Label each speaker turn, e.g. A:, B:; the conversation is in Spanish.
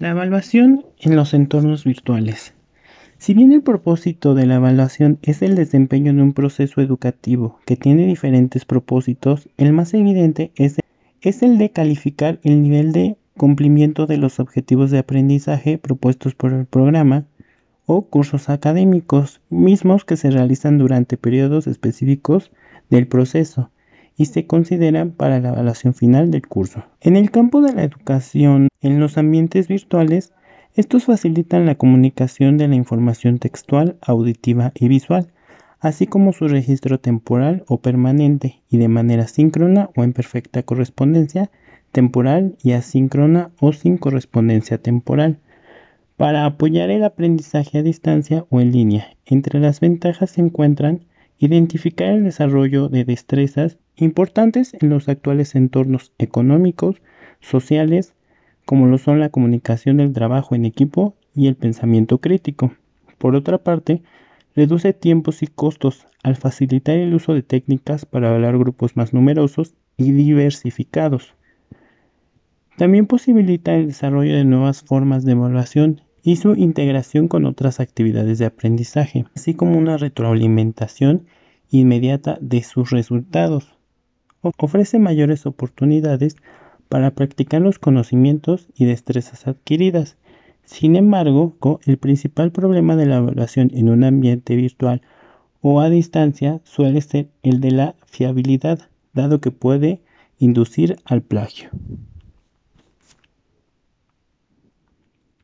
A: La evaluación en los entornos virtuales. Si bien el propósito de la evaluación es el desempeño de un proceso educativo que tiene diferentes propósitos, el más evidente es, el de calificar el nivel de cumplimiento de los objetivos de aprendizaje propuestos por el programa o cursos académicos mismos que se realizan durante periodos específicos del proceso y se consideran para la evaluación final del curso. En el campo de la educación, en los ambientes virtuales, estos facilitan la comunicación de la información textual, auditiva y visual, así como su registro temporal o permanente y de manera síncrona o en perfecta correspondencia temporal y asíncrona o sin correspondencia temporal. Para apoyar el aprendizaje a distancia o en línea, entre las ventajas se encuentran identificar el desarrollo de destrezas importantes en los actuales entornos económicos, sociales, como lo son la comunicación del trabajo en equipo y el pensamiento crítico. Por otra parte, reduce tiempos y costos al facilitar el uso de técnicas para hablar grupos más numerosos y diversificados. También posibilita el desarrollo de nuevas formas de evaluación y su integración con otras actividades de aprendizaje, así como una retroalimentación inmediata de sus resultados. Ofrece mayores oportunidades para practicar los conocimientos y destrezas adquiridas. Sin embargo, el principal problema de la evaluación en un ambiente virtual o a distancia suele ser el de la fiabilidad, dado que puede inducir al plagio.